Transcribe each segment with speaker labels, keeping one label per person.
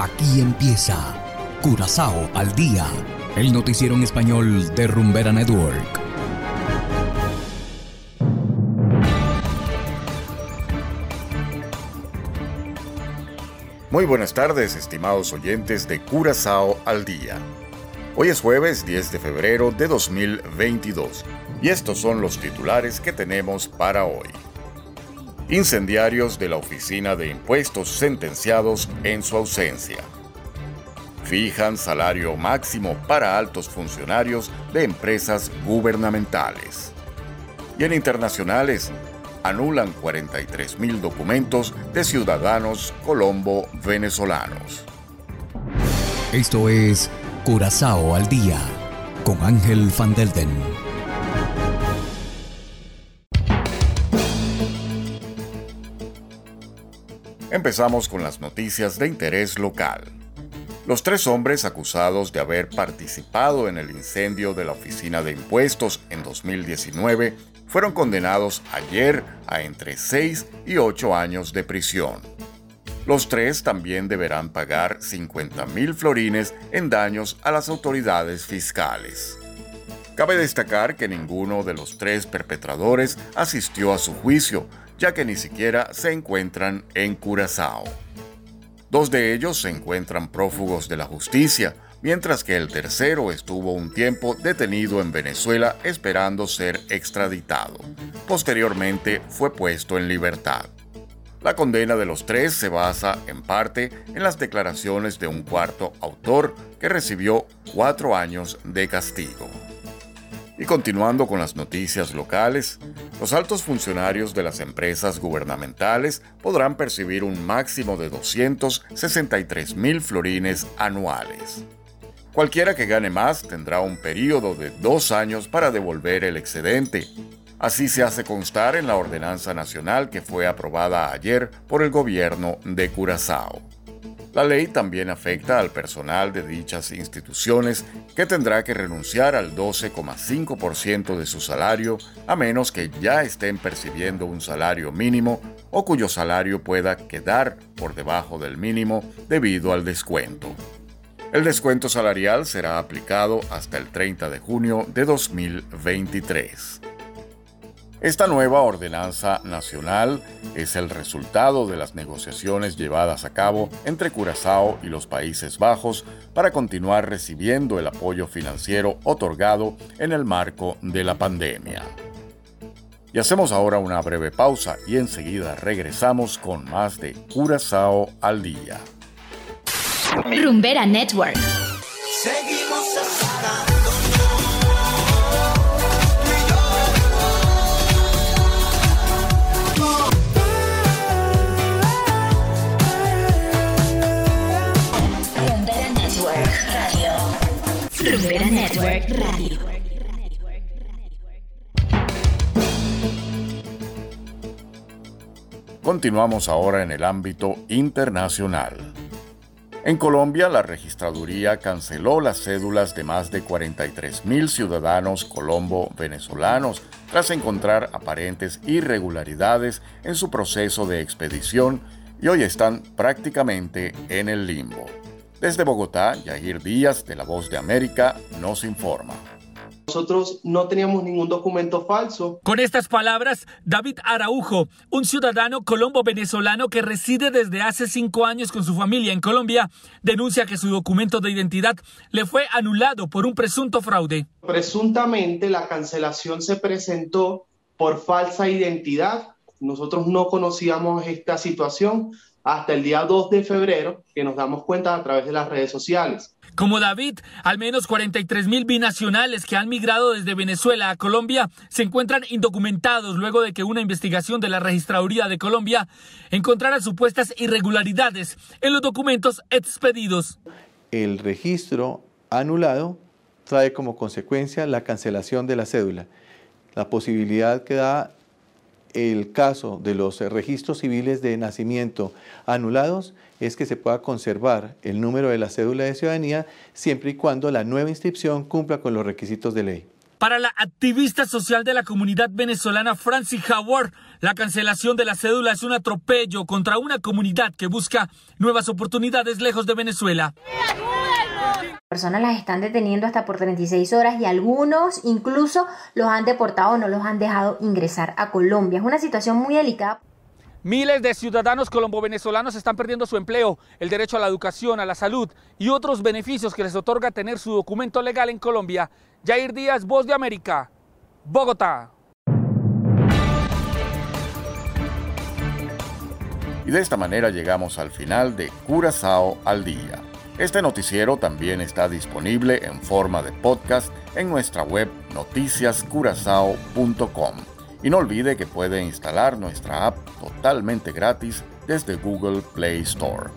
Speaker 1: Aquí empieza Curazao al día, el noticiero en español de Rumbera Network.
Speaker 2: Muy buenas tardes, estimados oyentes de Curazao al día. Hoy es jueves 10 de febrero de 2022 y estos son los titulares que tenemos para hoy. Incendiarios de la Oficina de Impuestos sentenciados en su ausencia. Fijan salario máximo para altos funcionarios de empresas gubernamentales. Y en internacionales, anulan 43 mil documentos de ciudadanos colombo-venezolanos.
Speaker 1: Esto es Curazao al Día con Ángel Van Delden.
Speaker 2: Empezamos con las noticias de interés local. Los tres hombres acusados de haber participado en el incendio de la Oficina de Impuestos en 2019 fueron condenados ayer a entre 6 y 8 años de prisión. Los tres también deberán pagar 50 mil florines en daños a las autoridades fiscales. Cabe destacar que ninguno de los tres perpetradores asistió a su juicio, ya que ni siquiera se encuentran en Curazao. Dos de ellos se encuentran prófugos de la justicia, mientras que el tercero estuvo un tiempo detenido en Venezuela esperando ser extraditado. Posteriormente fue puesto en libertad. La condena de los tres se basa en parte en las declaraciones de un cuarto autor que recibió cuatro años de castigo. Y continuando con las noticias locales, los altos funcionarios de las empresas gubernamentales podrán percibir un máximo de 263 mil florines anuales. Cualquiera que gane más tendrá un periodo de dos años para devolver el excedente. Así se hace constar en la ordenanza nacional que fue aprobada ayer por el gobierno de Curazao. La ley también afecta al personal de dichas instituciones que tendrá que renunciar al 12,5% de su salario a menos que ya estén percibiendo un salario mínimo o cuyo salario pueda quedar por debajo del mínimo debido al descuento. El descuento salarial será aplicado hasta el 30 de junio de 2023. Esta nueva ordenanza nacional es el resultado de las negociaciones llevadas a cabo entre Curazao y los Países Bajos para continuar recibiendo el apoyo financiero otorgado en el marco de la pandemia. Y hacemos ahora una breve pausa y enseguida regresamos con más de Curazao al día.
Speaker 3: Rumbera Network.
Speaker 1: Continuamos ahora en el ámbito internacional. En Colombia, la registraduría canceló las cédulas de más de 43 mil ciudadanos colombo-venezolanos tras encontrar aparentes irregularidades en su proceso de expedición y hoy están prácticamente en el limbo. Desde Bogotá, Yair Díaz, de La Voz de América, nos informa.
Speaker 4: Nosotros no teníamos ningún documento falso.
Speaker 5: Con estas palabras, David Araujo, un ciudadano colombo-venezolano que reside desde hace cinco años con su familia en Colombia, denuncia que su documento de identidad le fue anulado por un presunto fraude.
Speaker 4: Presuntamente la cancelación se presentó por falsa identidad. Nosotros no conocíamos esta situación hasta el día 2 de febrero, que nos damos cuenta a través de las redes sociales.
Speaker 5: Como David, al menos 43 mil binacionales que han migrado desde Venezuela a Colombia se encuentran indocumentados luego de que una investigación de la Registraduría de Colombia encontrara supuestas irregularidades en los documentos expedidos.
Speaker 6: El registro anulado trae como consecuencia la cancelación de la cédula, la posibilidad que da el caso de los registros civiles de nacimiento anulados es que se pueda conservar el número de la cédula de ciudadanía siempre y cuando la nueva inscripción cumpla con los requisitos de ley.
Speaker 5: Para la activista social de la comunidad venezolana Francis Howard, la cancelación de la cédula es un atropello contra una comunidad que busca nuevas oportunidades lejos de Venezuela.
Speaker 7: Personas las están deteniendo hasta por 36 horas y algunos incluso los han deportado o no los han dejado ingresar a Colombia. Es una situación muy delicada.
Speaker 5: Miles de ciudadanos colombo-venezolanos están perdiendo su empleo, el derecho a la educación, a la salud y otros beneficios que les otorga tener su documento legal en Colombia. Jair Díaz, Voz de América, Bogotá.
Speaker 2: Y de esta manera llegamos al final de Curazao al Día. Este noticiero también está disponible en forma de podcast en nuestra web noticiascurazao.com. Y no olvide que puede instalar nuestra app totalmente gratis desde Google Play Store.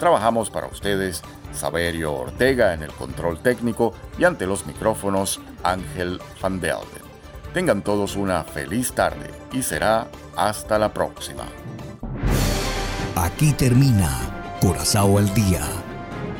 Speaker 2: Trabajamos para ustedes Saberio Ortega en el control técnico y ante los micrófonos Ángel Van Delden. Tengan todos una feliz tarde y será hasta la próxima.
Speaker 1: Aquí termina Corazao al Día,